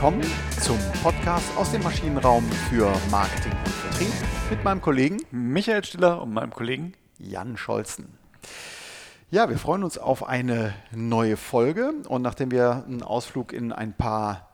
willkommen zum Podcast aus dem Maschinenraum für Marketing und Vertrieb mit meinem Kollegen Michael Stiller und meinem Kollegen Jan Scholzen. Ja, wir freuen uns auf eine neue Folge und nachdem wir einen Ausflug in ein paar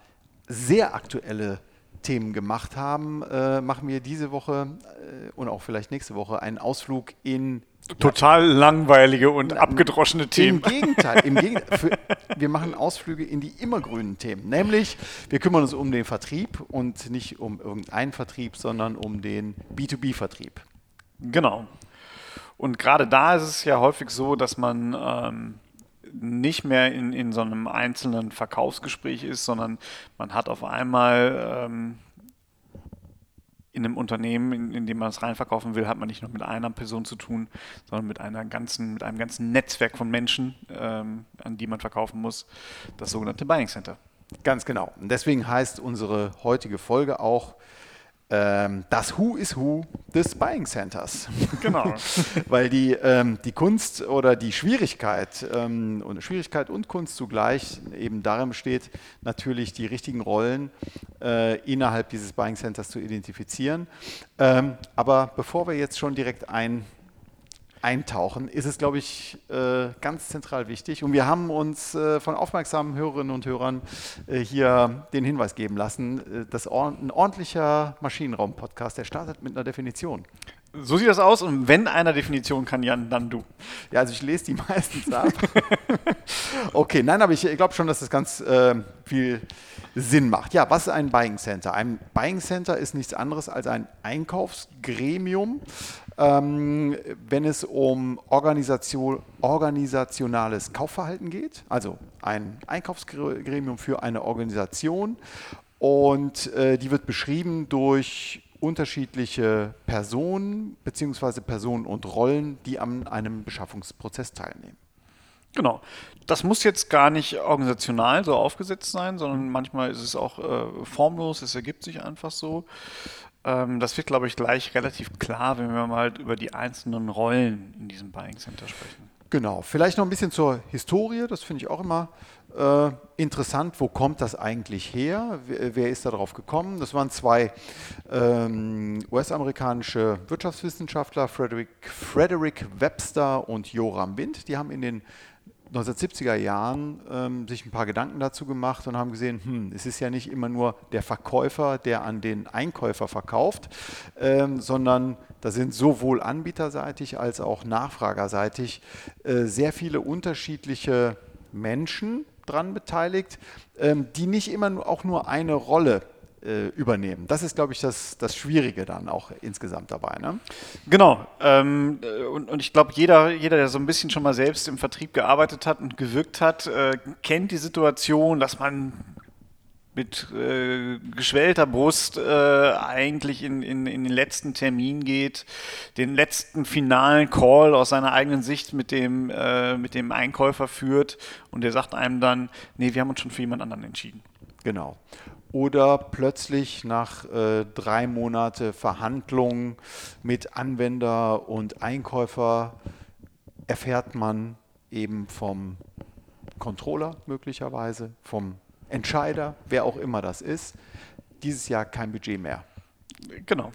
sehr aktuelle Themen gemacht haben, äh, machen wir diese Woche äh, und auch vielleicht nächste Woche einen Ausflug in total langweilige und abgedroschene Themen. Im Gegenteil, im Gegenteil für, wir machen Ausflüge in die immergrünen Themen. Nämlich, wir kümmern uns um den Vertrieb und nicht um irgendeinen Vertrieb, sondern um den B2B-Vertrieb. Genau. Und gerade da ist es ja häufig so, dass man ähm, nicht mehr in, in so einem einzelnen Verkaufsgespräch ist, sondern man hat auf einmal ähm, in einem Unternehmen, in, in dem man es reinverkaufen will, hat man nicht nur mit einer Person zu tun, sondern mit einer ganzen, mit einem ganzen Netzwerk von Menschen, ähm, an die man verkaufen muss, das sogenannte Buying Center. Ganz genau. Und deswegen heißt unsere heutige Folge auch das Who is Who des Buying Centers. Genau. Weil die, ähm, die Kunst oder die Schwierigkeit ähm, und Schwierigkeit und Kunst zugleich eben darin besteht, natürlich die richtigen Rollen äh, innerhalb dieses Buying Centers zu identifizieren. Ähm, aber bevor wir jetzt schon direkt ein eintauchen, ist es, glaube ich, äh, ganz zentral wichtig. Und wir haben uns äh, von aufmerksamen Hörerinnen und Hörern äh, hier den Hinweis geben lassen, dass ein ordentlicher Maschinenraum-Podcast, der startet mit einer Definition. So sieht das aus und wenn einer Definition kann, Jan, dann du. Ja, also ich lese die meistens ab. okay, nein, aber ich glaube schon, dass das ganz äh, viel Sinn macht. Ja, was ist ein Buying Center? Ein Buying Center ist nichts anderes als ein Einkaufsgremium, ähm, wenn es um Organisation, organisationales Kaufverhalten geht, also ein Einkaufsgremium für eine Organisation. Und äh, die wird beschrieben durch unterschiedliche Personen bzw. Personen und Rollen, die an einem Beschaffungsprozess teilnehmen. Genau. Das muss jetzt gar nicht organisational so aufgesetzt sein, sondern manchmal ist es auch äh, formlos, es ergibt sich einfach so. Ähm, das wird, glaube ich, gleich relativ klar, wenn wir mal über die einzelnen Rollen in diesem Buying Center sprechen. Genau, vielleicht noch ein bisschen zur Historie, das finde ich auch immer äh, interessant. Wo kommt das eigentlich her? Wer, wer ist darauf gekommen? Das waren zwei ähm, US-amerikanische Wirtschaftswissenschaftler, Frederick, Frederick Webster und Joram Wind. Die haben in den 1970er Jahren ähm, sich ein paar Gedanken dazu gemacht und haben gesehen, hm, es ist ja nicht immer nur der Verkäufer, der an den Einkäufer verkauft, ähm, sondern da sind sowohl anbieterseitig als auch nachfragerseitig äh, sehr viele unterschiedliche Menschen dran beteiligt, ähm, die nicht immer auch nur eine Rolle äh, übernehmen. Das ist, glaube ich, das, das Schwierige dann auch insgesamt dabei. Ne? Genau. Ähm, und, und ich glaube, jeder, jeder, der so ein bisschen schon mal selbst im Vertrieb gearbeitet hat und gewirkt hat, äh, kennt die Situation, dass man mit äh, geschwellter Brust äh, eigentlich in, in, in den letzten Termin geht, den letzten finalen Call aus seiner eigenen Sicht mit dem, äh, mit dem Einkäufer führt und der sagt einem dann, nee, wir haben uns schon für jemand anderen entschieden. Genau oder plötzlich nach äh, drei Monate Verhandlungen mit Anwender und Einkäufer erfährt man eben vom Controller möglicherweise, vom Entscheider, wer auch immer das ist, dieses Jahr kein Budget mehr. Genau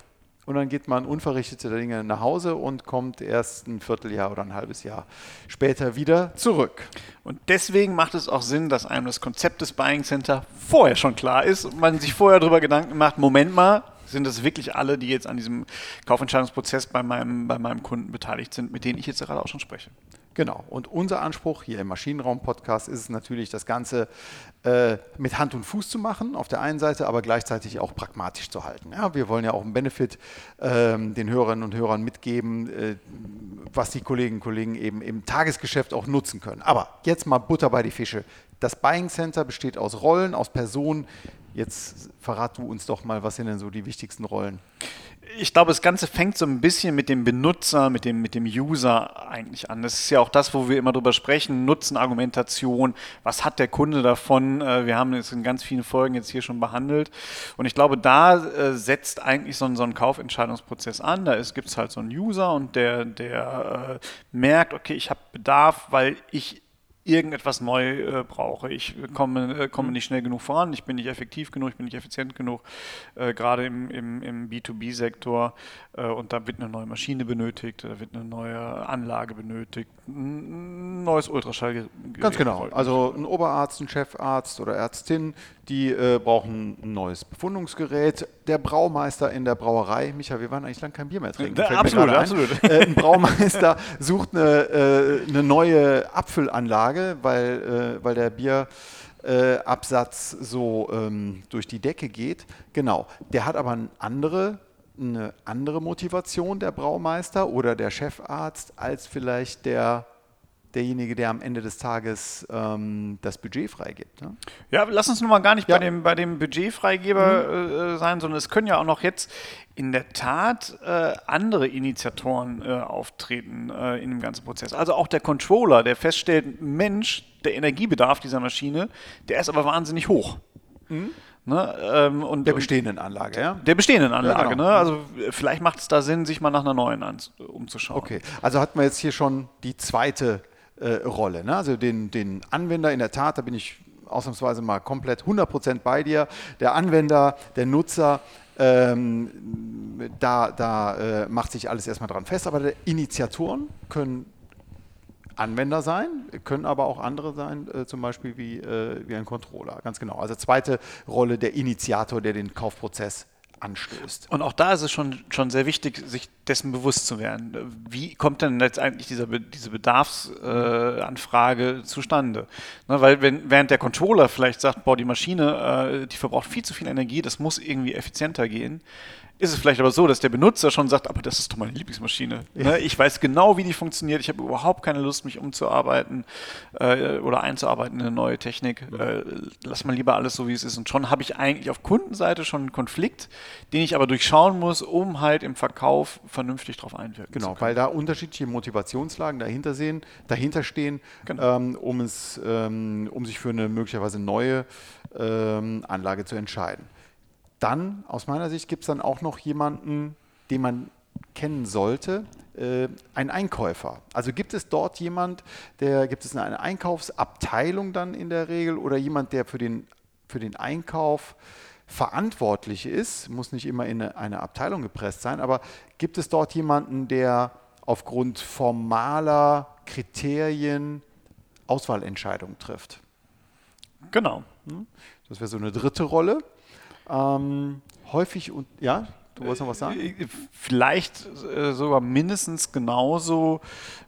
und dann geht man unverrichtete Dinge nach Hause und kommt erst ein Vierteljahr oder ein halbes Jahr später wieder zurück. Und deswegen macht es auch Sinn, dass einem das Konzept des Buying Center vorher schon klar ist und man sich vorher darüber Gedanken macht, Moment mal, sind das wirklich alle, die jetzt an diesem Kaufentscheidungsprozess bei meinem, bei meinem Kunden beteiligt sind, mit denen ich jetzt gerade auch schon spreche? Genau. Und unser Anspruch hier im Maschinenraum-Podcast ist es natürlich, das Ganze äh, mit Hand und Fuß zu machen, auf der einen Seite, aber gleichzeitig auch pragmatisch zu halten. Ja, wir wollen ja auch einen Benefit äh, den Hörerinnen und Hörern mitgeben, äh, was die Kolleginnen und Kollegen eben im Tagesgeschäft auch nutzen können. Aber jetzt mal Butter bei die Fische. Das Buying Center besteht aus Rollen, aus Personen. Jetzt verrat du uns doch mal, was sind denn so die wichtigsten Rollen? Ich glaube, das Ganze fängt so ein bisschen mit dem Benutzer, mit dem, mit dem User eigentlich an. Das ist ja auch das, wo wir immer drüber sprechen, Nutzenargumentation, was hat der Kunde davon? Äh, wir haben es in ganz vielen Folgen jetzt hier schon behandelt. Und ich glaube, da äh, setzt eigentlich so ein, so ein Kaufentscheidungsprozess an. Da gibt es halt so einen User und der, der äh, merkt, okay, ich habe Bedarf, weil ich irgendetwas neu äh, brauche. Ich komme, äh, komme mhm. nicht schnell genug voran, ich bin nicht effektiv genug, ich bin nicht effizient genug, äh, gerade im, im, im B2B-Sektor. Äh, und da wird eine neue Maschine benötigt, da wird eine neue Anlage benötigt, ein neues Ultraschallgerät. Ganz genau. Also ein Oberarzt, ein Chefarzt oder Ärztin, die äh, brauchen ein neues Befundungsgerät. Der Braumeister in der Brauerei, Micha, wir waren eigentlich lange kein Bier mehr trinken. Ja, absolut, absolut. Äh, ein Braumeister sucht eine, eine neue Abfüllanlage weil, äh, weil der Bierabsatz äh, so ähm, durch die Decke geht. Genau. Der hat aber eine andere, eine andere Motivation, der Braumeister oder der Chefarzt, als vielleicht der derjenige, der am Ende des Tages ähm, das Budget freigibt. Ne? Ja, lass uns nun mal gar nicht ja. bei, dem, bei dem Budgetfreigeber mhm. äh, sein, sondern es können ja auch noch jetzt in der Tat äh, andere Initiatoren äh, auftreten äh, in dem ganzen Prozess. Also auch der Controller, der feststellt, Mensch, der Energiebedarf dieser Maschine, der ist aber wahnsinnig hoch. Mhm. Ne, ähm, und, der bestehenden Anlage, ja? Der bestehenden Anlage, ja, genau. ne? Also vielleicht macht es da Sinn, sich mal nach einer neuen umzuschauen. Okay, also hatten wir jetzt hier schon die zweite äh, Rolle. Ne? Also den, den Anwender in der Tat, da bin ich ausnahmsweise mal komplett 100% bei dir. Der Anwender, der Nutzer, ähm, da, da äh, macht sich alles erstmal dran fest. Aber die Initiatoren können Anwender sein, können aber auch andere sein, äh, zum Beispiel wie, äh, wie ein Controller. Ganz genau. Also zweite Rolle der Initiator, der den Kaufprozess anstößt. Und auch da ist es schon, schon sehr wichtig, sich dessen bewusst zu werden. Wie kommt denn letztendlich dieser, diese Bedarfsanfrage äh, zustande? Ne, weil wenn, während der Controller vielleicht sagt, boah, die Maschine, äh, die verbraucht viel zu viel Energie, das muss irgendwie effizienter gehen, ist es vielleicht aber so, dass der Benutzer schon sagt, aber das ist doch meine Lieblingsmaschine. Ja. Ne? Ich weiß genau, wie die funktioniert. Ich habe überhaupt keine Lust, mich umzuarbeiten äh, oder einzuarbeiten in eine neue Technik. Mhm. Äh, lass mal lieber alles so, wie es ist. Und schon habe ich eigentlich auf Kundenseite schon einen Konflikt, den ich aber durchschauen muss, um halt im Verkauf vernünftig darauf einwirken genau, zu können. Genau, weil da unterschiedliche Motivationslagen dahinter, sehen, dahinter stehen, genau. ähm, um, es, ähm, um sich für eine möglicherweise neue ähm, Anlage zu entscheiden. Dann, aus meiner Sicht, gibt es dann auch noch jemanden, den man kennen sollte, äh, ein Einkäufer. Also gibt es dort jemand, der gibt es eine Einkaufsabteilung dann in der Regel oder jemand, der für den, für den Einkauf verantwortlich ist, muss nicht immer in eine, eine Abteilung gepresst sein, aber gibt es dort jemanden, der aufgrund formaler Kriterien Auswahlentscheidungen trifft? Genau. Hm? Das wäre so eine dritte Rolle. Ähm, häufig und ja, du wolltest noch was sagen? Äh, vielleicht äh, sogar mindestens genauso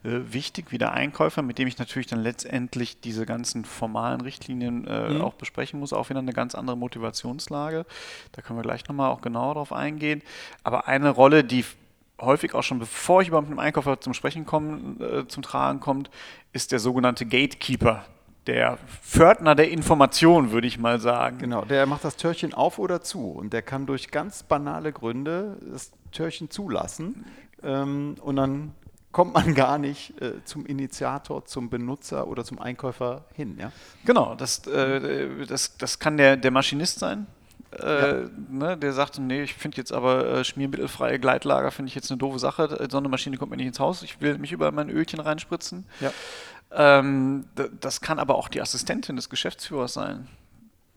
äh, wichtig wie der Einkäufer, mit dem ich natürlich dann letztendlich diese ganzen formalen Richtlinien äh, mhm. auch besprechen muss, auch wieder eine ganz andere Motivationslage. Da können wir gleich nochmal auch genauer drauf eingehen. Aber eine Rolle, die häufig auch schon bevor ich überhaupt mit dem Einkäufer zum Sprechen komme, äh, zum Tragen kommt, ist der sogenannte Gatekeeper der Pförtner der Information, würde ich mal sagen. Genau, der macht das Türchen auf oder zu und der kann durch ganz banale Gründe das Türchen zulassen ähm, und dann kommt man gar nicht äh, zum Initiator, zum Benutzer oder zum Einkäufer hin. Ja? Genau, das, äh, das, das kann der, der Maschinist sein, äh, ja. ne, der sagt, nee, ich finde jetzt aber äh, schmiermittelfreie Gleitlager, finde ich jetzt eine doofe Sache. So eine Maschine kommt mir nicht ins Haus, ich will mich über mein Ölchen reinspritzen. Ja. Ähm, das kann aber auch die Assistentin des Geschäftsführers sein,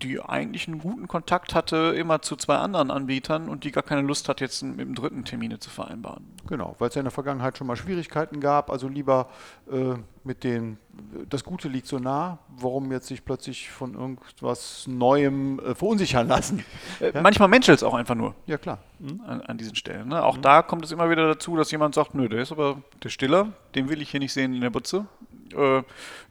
die eigentlich einen guten Kontakt hatte immer zu zwei anderen Anbietern und die gar keine Lust hat, jetzt mit dem dritten Termine zu vereinbaren. Genau, weil es ja in der Vergangenheit schon mal Schwierigkeiten gab, also lieber äh, mit den, das Gute liegt so nah, warum jetzt sich plötzlich von irgendwas Neuem äh, verunsichern lassen? Äh, ja? Manchmal menschelt es auch einfach nur. Ja, klar. Mhm. An, an, diesen Stellen. Ne? Auch mhm. da kommt es immer wieder dazu, dass jemand sagt, nö, der ist aber der Stiller, den will ich hier nicht sehen in der Butze äh,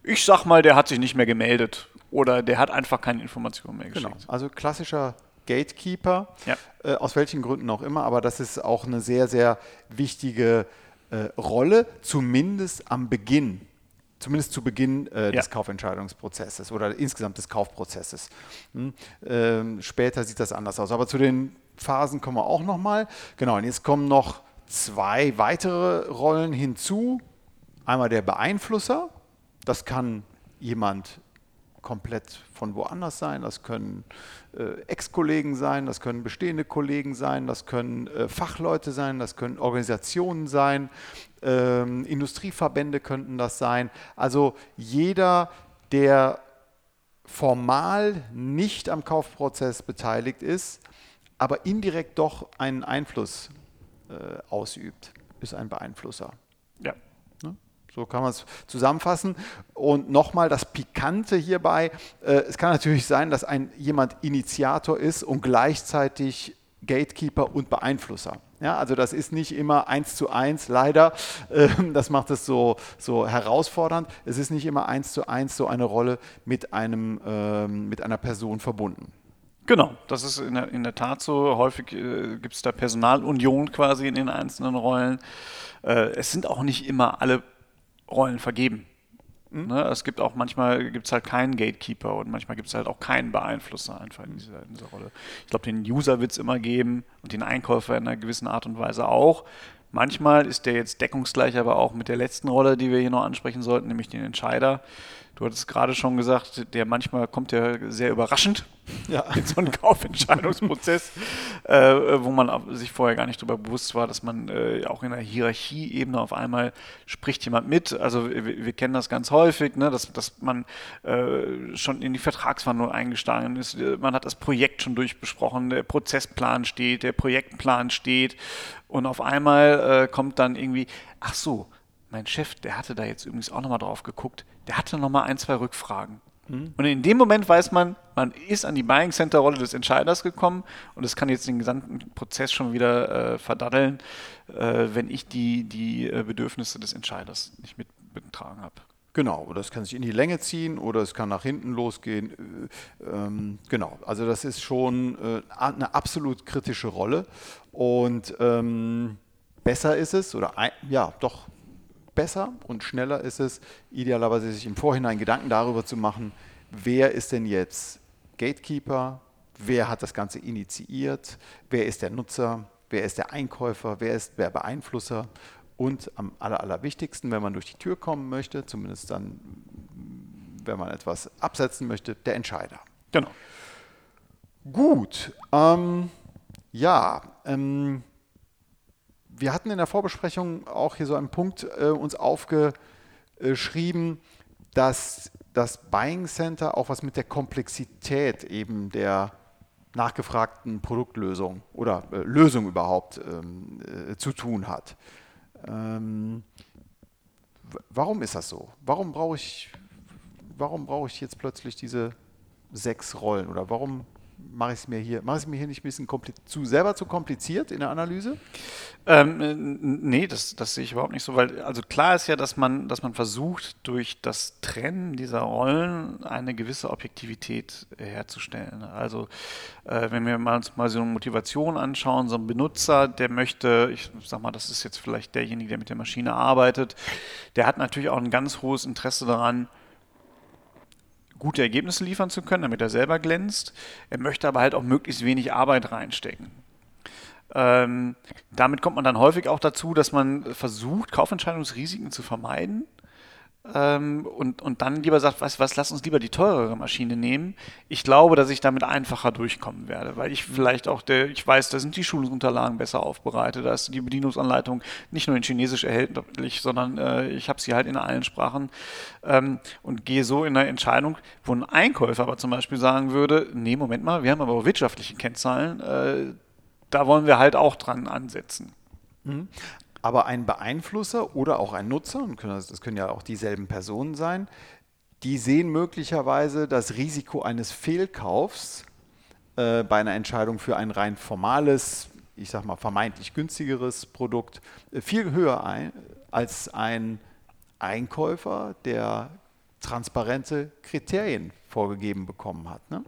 ich sag mal, der hat sich nicht mehr gemeldet oder der hat einfach keine Informationen mehr genau. geschickt. Genau, also klassischer Gatekeeper, ja. äh, aus welchen Gründen auch immer, aber das ist auch eine sehr, sehr wichtige äh, Rolle, zumindest am Beginn zumindest zu Beginn äh, des ja. Kaufentscheidungsprozesses oder insgesamt des Kaufprozesses. Hm? Ähm, später sieht das anders aus. Aber zu den Phasen kommen wir auch nochmal. Genau, und jetzt kommen noch zwei weitere Rollen hinzu. Einmal der Beeinflusser, das kann jemand komplett von woanders sein, das können äh, Ex-Kollegen sein, das können bestehende Kollegen sein, das können äh, Fachleute sein, das können Organisationen sein, ähm, Industrieverbände könnten das sein. Also jeder, der formal nicht am Kaufprozess beteiligt ist, aber indirekt doch einen Einfluss äh, ausübt, ist ein Beeinflusser. So kann man es zusammenfassen. Und nochmal das Pikante hierbei, äh, es kann natürlich sein, dass ein jemand Initiator ist und gleichzeitig Gatekeeper und Beeinflusser. Ja, also das ist nicht immer eins zu eins, leider. Ähm, das macht es so, so herausfordernd. Es ist nicht immer eins zu eins so eine Rolle mit, einem, ähm, mit einer Person verbunden. Genau, das ist in der, in der Tat so. Häufig äh, gibt es da Personalunion quasi in den einzelnen Rollen. Äh, es sind auch nicht immer alle Rollen vergeben. Mhm. Ne? Es gibt auch manchmal gibt es halt keinen Gatekeeper und manchmal gibt es halt auch keinen Beeinflusser einfach in dieser, in dieser Rolle. Ich glaube, den User wird es immer geben und den Einkäufer in einer gewissen Art und Weise auch. Manchmal ist der jetzt deckungsgleich, aber auch mit der letzten Rolle, die wir hier noch ansprechen sollten, nämlich den Entscheider. Du hattest gerade schon gesagt, der manchmal kommt ja sehr überraschend ja. in so einen Kaufentscheidungsprozez, äh, wo man sich vorher gar nicht darüber bewusst war, dass man äh, auch in der Hierarchieebene auf einmal spricht jemand mit. Also wir, wir kennen das ganz häufig, ne, dass, dass man äh, schon in die Vertragsverhandlung eingestiegen ist. Man hat das Projekt schon durchbesprochen, der Prozessplan steht, der Projektplan steht und auf einmal äh, kommt dann irgendwie, ach so, mein Chef, der hatte da jetzt übrigens auch nochmal drauf geguckt, der hatte nochmal ein, zwei Rückfragen. Mhm. Und in dem Moment weiß man, man ist an die Buying Center Rolle des Entscheiders gekommen und es kann jetzt den gesamten Prozess schon wieder äh, verdaddeln, äh, wenn ich die, die äh, Bedürfnisse des Entscheiders nicht mit betragen habe. Genau, das kann sich in die Länge ziehen oder es kann nach hinten losgehen. Äh, ähm, genau, also das ist schon äh, eine absolut kritische Rolle und ähm, besser ist es, oder ein, ja, doch besser und schneller ist es, idealerweise sich im Vorhinein Gedanken darüber zu machen, wer ist denn jetzt Gatekeeper, wer hat das Ganze initiiert, wer ist der Nutzer, wer ist der Einkäufer, wer ist der Beeinflusser und am aller, allerwichtigsten, wenn man durch die Tür kommen möchte, zumindest dann, wenn man etwas absetzen möchte, der Entscheider. Genau. Gut. Ähm, ja, ähm, wir hatten in der Vorbesprechung auch hier so einen Punkt äh, uns aufgeschrieben, dass das Buying Center auch was mit der Komplexität eben der nachgefragten Produktlösung oder äh, Lösung überhaupt ähm, äh, zu tun hat. Ähm, warum ist das so? Warum brauche ich, warum brauche ich jetzt plötzlich diese sechs Rollen oder warum mache ich es mir hier, mache ich mir hier nicht ein bisschen zu, selber zu kompliziert in der Analyse? Ähm, nee, das, das sehe ich überhaupt nicht so, weil also klar ist ja, dass man, dass man versucht, durch das Trennen dieser Rollen eine gewisse Objektivität herzustellen. Also äh, wenn wir mal, uns mal so eine Motivation anschauen, so ein Benutzer, der möchte, ich sag mal, das ist jetzt vielleicht derjenige, der mit der Maschine arbeitet, der hat natürlich auch ein ganz hohes Interesse daran, gute Ergebnisse liefern zu können, damit er selber glänzt. Er möchte aber halt auch möglichst wenig Arbeit reinstecken. Ähm, damit kommt man dann häufig auch dazu, dass man versucht, Kaufentscheidungsrisiken zu vermeiden ähm, und, und dann lieber sagt, was, was, lass uns lieber die teurere Maschine nehmen. Ich glaube, dass ich damit einfacher durchkommen werde, weil ich vielleicht auch, der, ich weiß, da sind die Schulungsunterlagen besser aufbereitet, da ist die Bedienungsanleitung nicht nur in Chinesisch erhältlich, sondern äh, ich habe sie halt in allen Sprachen ähm, und gehe so in eine Entscheidung, wo ein Einkäufer aber zum Beispiel sagen würde, nee, Moment mal, wir haben aber auch wirtschaftliche Kennzahlen, äh, da wollen wir halt auch dran ansetzen. Aber ein Beeinflusser oder auch ein Nutzer, das können ja auch dieselben Personen sein, die sehen möglicherweise das Risiko eines Fehlkaufs äh, bei einer Entscheidung für ein rein formales, ich sag mal vermeintlich günstigeres Produkt äh, viel höher ein als ein Einkäufer, der transparente Kriterien vorgegeben bekommen hat. Ne?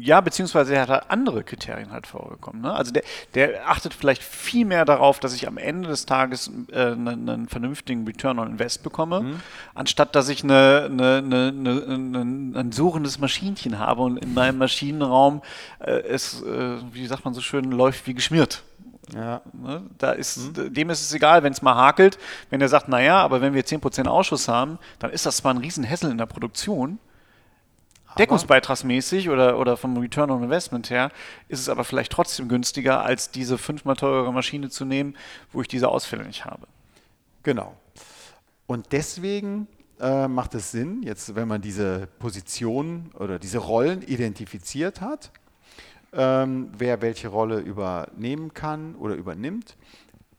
Ja, beziehungsweise er hat halt andere Kriterien halt vorgekommen. Ne? Also der, der achtet vielleicht viel mehr darauf, dass ich am Ende des Tages äh, einen, vernünftigen Return on Invest bekomme, mhm. anstatt dass ich eine, eine, eine, ein suchendes Maschinchen habe und in meinem Maschinenraum äh, es, äh, wie sagt man so schön, läuft wie geschmiert. Ja. Ne? Da ist, mhm. Dem ist es egal, wenn es mal hakelt. Wenn er sagt, naja, aber wenn wir 10% Ausschuss haben, dann ist das zwar ein Riesenhässel in der Produktion, Deckungsbeitragsmäßig oder, oder vom Return on Investment her ist es aber vielleicht trotzdem günstiger, als diese fünfmal teurere Maschine zu nehmen, wo ich diese Ausfälle nicht habe. Genau. Und deswegen äh, macht es Sinn, jetzt wenn man diese Positionen oder diese Rollen identifiziert hat, ähm, wer welche Rolle übernehmen kann oder übernimmt,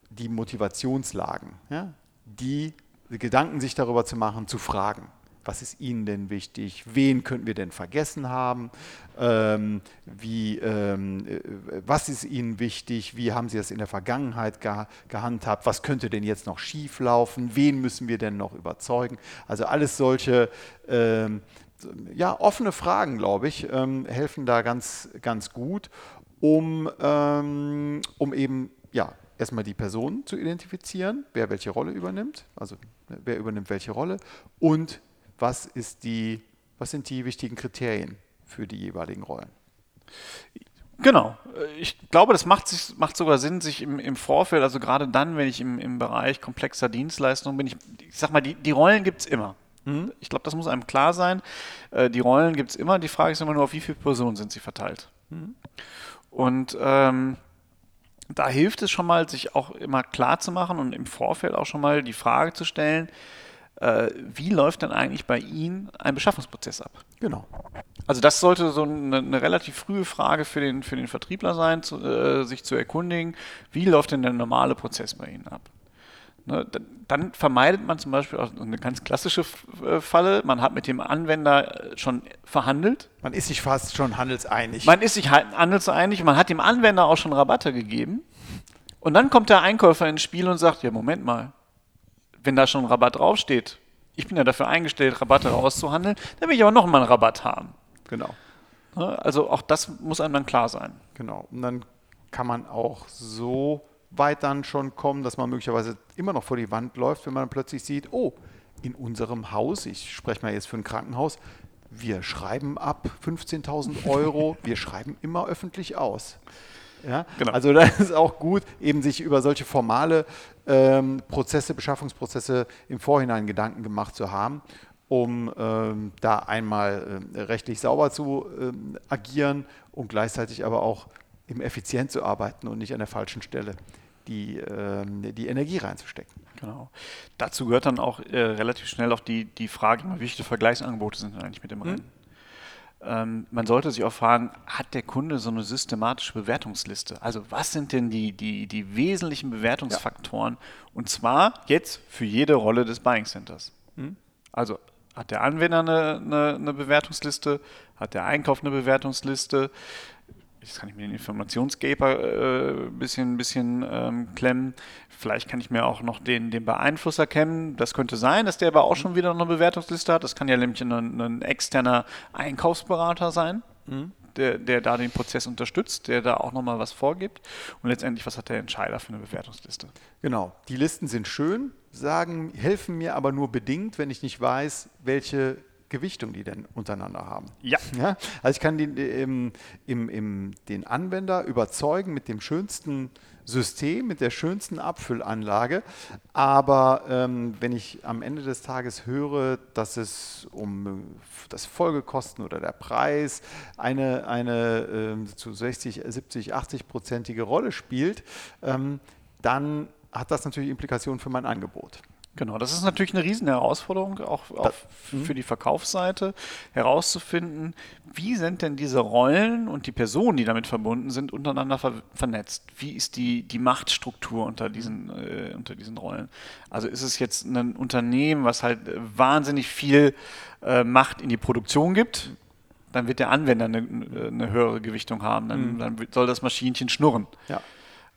die Motivationslagen, ja, die Gedanken sich darüber zu machen, zu fragen was ist Ihnen denn wichtig, wen könnten wir denn vergessen haben, ähm, wie, ähm, äh, was ist Ihnen wichtig, wie haben Sie das in der Vergangenheit ge gehandhabt, was könnte denn jetzt noch schief laufen, wen müssen wir denn noch überzeugen. Also alles solche ähm, ja, offene Fragen, glaube ich, ähm, helfen da ganz, ganz gut, um, ähm, um eben ja, erstmal die Person zu identifizieren, wer welche Rolle übernimmt, also wer übernimmt welche Rolle und was, ist die, was sind die wichtigen Kriterien für die jeweiligen Rollen. Genau. Ich glaube, das macht, sich, macht sogar Sinn, sich im, im Vorfeld, also gerade dann, wenn ich im, im Bereich komplexer Dienstleistungen bin, ich, ich sag mal, die, die Rollen gibt es immer. Mhm. Ich glaube, das muss einem klar sein. Äh, die Rollen gibt es immer. Die Frage ist immer nur, auf wie viele Personen sind sie verteilt. Mhm. Und ähm, da hilft es schon mal, sich auch immer klar zu machen und im Vorfeld auch schon mal die Frage zu stellen, wie läuft denn eigentlich bei Ihnen ein Beschaffungsprozess ab? Genau. Also das sollte so eine, eine relativ frühe Frage für den, für den Vertriebler sein, zu, äh, sich zu erkundigen, wie läuft denn der normale Prozess bei Ihnen ab? Ne, dann, vermeidet man zum Beispiel auch eine ganz klassische äh, Falle, man hat mit dem Anwender äh, schon verhandelt. Man ist sich fast schon handelseinig. Man ist sich handelseinig, man hat dem Anwender auch schon Rabatte gegeben. Und dann kommt der Einkäufer ins Spiel und sagt, ja, Moment mal, wenn da schon Rabatt draufsteht, ich bin ja dafür eingestellt, Rabatte rauszuhandeln, dann will ich aber noch mal einen Rabatt haben. Genau. Ne, also auch das muss einem dann klar sein. Genau. Und dann kann man auch so weit dann schon kommen, dass man möglicherweise immer noch vor die Wand läuft, wenn man plötzlich sieht, oh, in unserem Haus, ich spreche mal jetzt für ein Krankenhaus, wir schreiben ab 15.000 Euro, wir schreiben immer öffentlich aus. Ja? Genau. Also da ist auch gut, eben sich über solche formale ähm, Prozesse, Beschaffungsprozesse im Vorhinein Gedanken gemacht zu haben, um ähm, da einmal äh, rechtlich sauber zu äh, agieren und gleichzeitig aber auch eben effizient zu arbeiten und nicht an der falschen Stelle die, äh, die Energie reinzustecken. Genau. Dazu gehört dann auch äh, relativ schnell auch die, die Frage, wie viele Vergleichsangebote sind denn eigentlich mit dem hm? Ähm, man sollte sich auch fragen, hat der Kunde so eine systematische Bewertungsliste? Also was sind denn die, die, die wesentlichen Bewertungsfaktoren? Ja. Und zwar jetzt für jede Rolle des Buying Centers. Mhm. Also hat der Anwender eine, eine, eine, Bewertungsliste, hat der Einkauf eine Bewertungsliste, jetzt kann ich mir den Informationsgeber äh, ein bisschen, bisschen ähm, klemmen. Vielleicht kann ich mir auch noch den, den Beeinflusser kennen. Das könnte sein, dass der aber auch schon wieder eine Bewertungsliste hat. Das kann ja nämlich ein, ein externer Einkaufsberater sein. Mhm. Der, der da den Prozess unterstützt, der da auch nochmal was vorgibt. Und letztendlich, was hat der Entscheider für eine Bewertungsliste? Genau, die Listen sind schön, sagen, helfen mir aber nur bedingt, wenn ich nicht weiß, welche Gewichtung die denn untereinander haben. Ja. ja? Also ich kann den, im, im, im, den Anwender überzeugen mit dem schönsten System, mit der schönsten Abfüllanlage, aber ähm, wenn ich am Ende des Tages höre, dass es um das Folgekosten oder der Preis eine, eine äh, zu 60, 70, 80-prozentige Rolle spielt, ähm, dann hat das natürlich Implikationen für mein Angebot. Genau, das ist natürlich eine riesen Herausforderung, auch, auch mhm. für die Verkaufsseite, herauszufinden, wie sind denn diese Rollen und die Personen, die damit verbunden sind, untereinander ver vernetzt? Wie ist die, die Machtstruktur unter diesen, äh, unter diesen Rollen? Also ist es jetzt ein Unternehmen, was halt wahnsinnig viel äh, Macht in die Produktion gibt, dann wird der Anwender eine, eine höhere Gewichtung haben, dann, mhm. dann soll das Maschinchen schnurren. Ja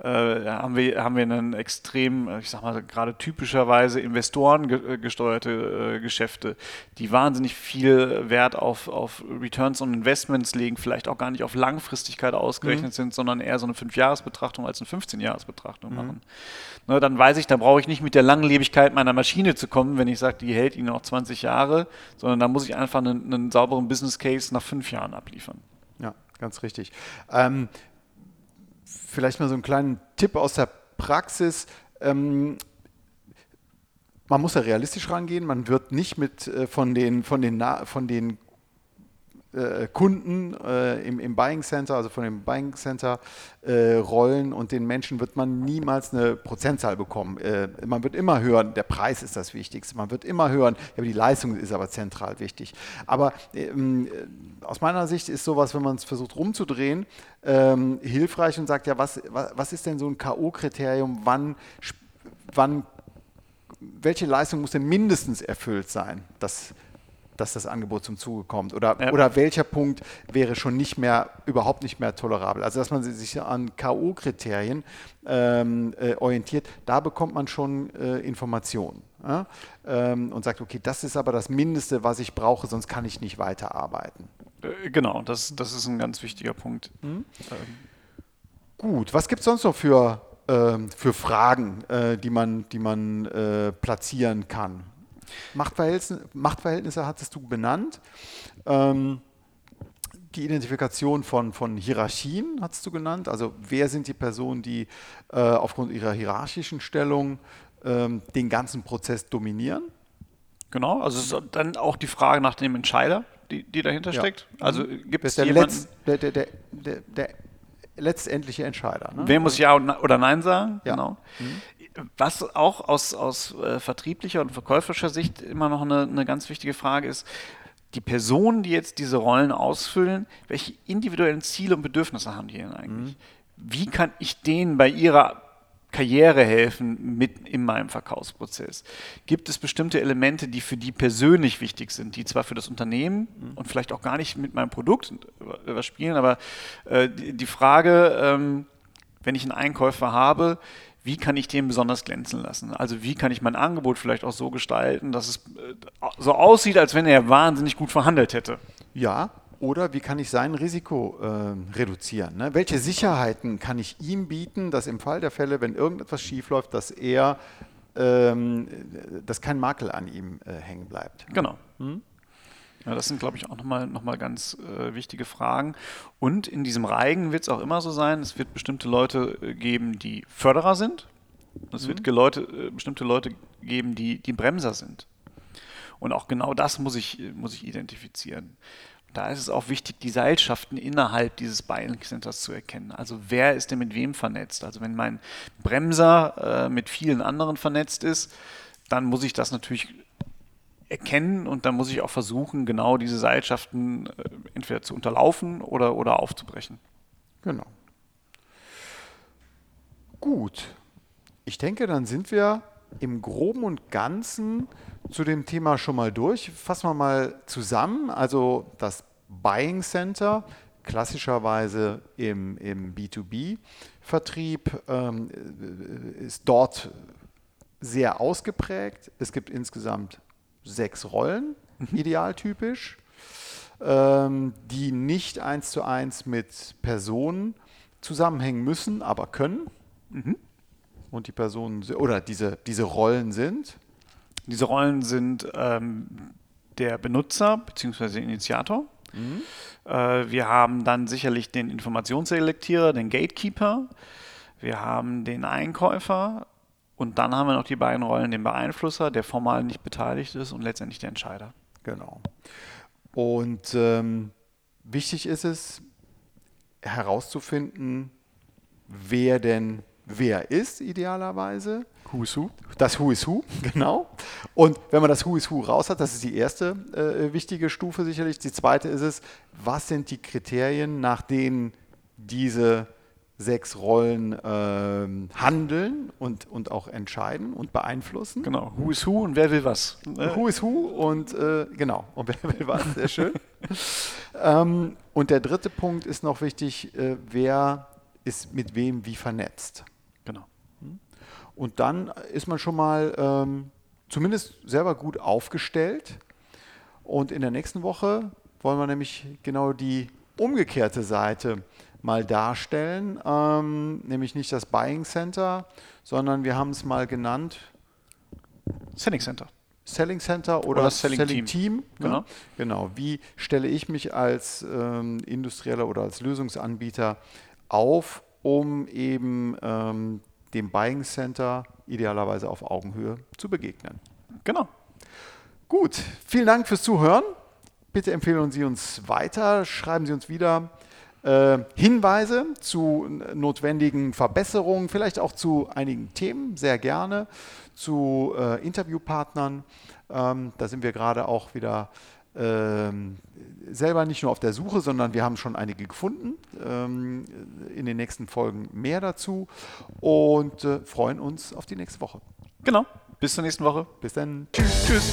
äh, haben, wir, haben wir einen extrem, ich sag mal, gerade typischerweise investorengesteuerte äh, Geschäfte, die wahnsinnig viel Wert auf, auf Returns on Investments legen, vielleicht auch gar nicht auf Langfristigkeit ausgerechnet mhm. sind, sondern eher so eine 5-Jahres-Betrachtung als eine 15-Jahres-Betrachtung mhm. machen. Ne, dann weiß ich, da brauche ich nicht mit der Langlebigkeit meiner Maschine zu kommen, wenn ich sage, die hält Ihnen noch 20 Jahre, sondern da muss ich einfach einen, einen sauberen Business Case nach fünf Jahren abliefern. Ja, ganz richtig. Ähm, vielleicht mal so einen kleinen Tipp aus der Praxis. Ähm, man muss ja realistisch rangehen. Man wird nicht mit äh, von den, von den, von den äh, Kunden äh, im, im Buying Center, also von dem Buying Center äh, Rollen und den Menschen wird man niemals eine Prozentzahl bekommen. Äh, man wird immer hören, der Preis ist das Wichtigste. Man wird immer hören, ja, die Leistung ist aber zentral wichtig. Aber ähm, aus meiner Sicht ist sowas, wenn man es versucht rumzudrehen, ähm, hilfreich und sagt, ja, was, was, was ist denn so ein K.O.-Kriterium, wann, wann welche Leistung muss denn mindestens erfüllt sein, dass, dass das Angebot zum Zuge kommt? Oder, ja. oder welcher Punkt wäre schon nicht mehr, überhaupt nicht mehr tolerabel? Also, dass man sich an K.O.-Kriterien ähm, äh, orientiert, da bekommt man schon äh, Informationen. Ja? Ähm, und sagt, okay, das ist aber das Mindeste, was ich brauche, sonst kann ich nicht weiterarbeiten. Äh, genau, das, das ist ein ganz wichtiger Punkt. Mhm. Ähm. Gut, was gibt es sonst noch für ähm, für Fragen, äh, die man, die man äh, platzieren kann. Machtverhältnisse, Machtverhältnisse hattest du benannt. Ähm, die Identifikation von, von Hierarchien hast du genannt. Also wer sind die Personen, die äh, aufgrund ihrer hierarchischen Stellung ähm, den ganzen Prozess dominieren? Genau, also dann auch die Frage nach dem Entscheider, die, die dahinter ja. steckt. Also mhm. gibt es der, jemanden, der, der, der, der, letztendliche Entscheider. Ne? Wer muss Ja oder Nein sagen? Ja. Genau. Mhm. Was auch aus, aus äh, vertrieblicher und verkäuferischer Sicht immer noch eine, eine ganz wichtige Frage ist, die Personen, die jetzt diese Rollen ausfüllen, welche individuellen Ziele und Bedürfnisse haben die denn eigentlich? Mhm. Wie kann ich denen bei ihrer Karriere helfen mit in meinem Verkaufsprozess? Gibt es bestimmte Elemente, die für die persönlich wichtig sind, die zwar für das Unternehmen mhm. und vielleicht auch gar nicht mit meinem Produkt überspielen, aber äh, die, die, Frage, ähm, wenn ich einen Einkäufer habe, wie kann ich den besonders glänzen lassen? Also wie kann ich mein Angebot vielleicht auch so gestalten, dass es äh, so aussieht, als wenn er wahnsinnig gut verhandelt hätte? Ja, oder wie kann ich sein Risiko äh, reduzieren? Ne? Welche Sicherheiten kann ich ihm bieten, dass im Fall der Fälle, wenn irgendetwas schiefläuft, dass er, ähm, dass kein Makel an ihm äh, hängen bleibt? Genau. Hm? Ja, das sind, glaube ich, auch nochmal noch mal ganz äh, wichtige Fragen. Und in diesem Reigen wird es auch immer so sein, es wird bestimmte Leute äh, geben, die Förderer sind. Es mhm. wird Leute, äh, bestimmte Leute geben, die, die Bremser sind. Und auch genau das muss ich, muss ich identifizieren da ist es auch wichtig, die Seilschaften innerhalb dieses Buying Centers zu erkennen. Also wer ist denn mit wem vernetzt? Also wenn mein Bremser äh, mit vielen anderen vernetzt ist, dann muss ich das natürlich erkennen und dann muss ich auch versuchen, genau diese Seilschaften äh, entweder zu unterlaufen oder, oder aufzubrechen. Genau. Gut. Ich denke, dann sind wir im Groben und Ganzen zu dem Thema schon mal durch. Fassen wir mal zusammen. Also das Buying Center, klassischerweise im, im B2B-Vertrieb, ähm, ist dort sehr ausgeprägt. Es gibt insgesamt sechs Rollen, mhm. idealtypisch, ähm, die nicht eins zu eins mit Personen zusammenhängen müssen, aber können. Mhm. Und die Personen oder diese, diese Rollen sind. Diese Rollen sind ähm, der Benutzer bzw. Initiator. Mhm. Äh, wir haben dann sicherlich den Informationsselektierer, den Gatekeeper. Wir haben den Einkäufer und dann haben wir noch die beiden Rollen, den Beeinflusser, der formal nicht beteiligt ist und letztendlich der Entscheider. Genau. Und ähm, wichtig ist es herauszufinden, wer denn wer ist idealerweise. Who is who? Das Who is Who, genau. Und wenn man das Who is Who raus hat, das ist die erste äh, wichtige Stufe sicherlich. Die zweite ist es, was sind die Kriterien, nach denen diese sechs Rollen äh, handeln und, und auch entscheiden und beeinflussen. Genau, Who is Who und wer will was. Ne? Who is Who und äh, genau, und wer will was, sehr schön. ähm, und der dritte Punkt ist noch wichtig, äh, wer ist mit wem wie vernetzt. Genau. Und dann ist man schon mal ähm, zumindest selber gut aufgestellt. Und in der nächsten Woche wollen wir nämlich genau die umgekehrte Seite mal darstellen, ähm, nämlich nicht das Buying Center, sondern wir haben es mal genannt Selling Center. Selling Center oder, oder Selling, Selling, Team. Team ne? genau. genau. Wie stelle ich mich als ähm, Industrieller oder als Lösungsanbieter auf, um eben ähm, dem Buying Center idealerweise auf Augenhöhe zu begegnen. Genau. Gut, vielen Dank fürs Zuhören. Bitte empfehlen Sie uns weiter, schreiben Sie uns wieder äh, Hinweise zu notwendigen Verbesserungen, vielleicht auch zu einigen Themen, sehr gerne, zu äh, Interviewpartnern. Ähm, da sind wir gerade auch wieder ähm, selber nicht nur auf der Suche, sondern wir haben schon einige gefunden. Ähm, in den nächsten Folgen mehr dazu und äh, freuen uns auf die nächste Woche. Genau. Bis zur nächsten Woche. Bis dann. Tschüss. Tschüss.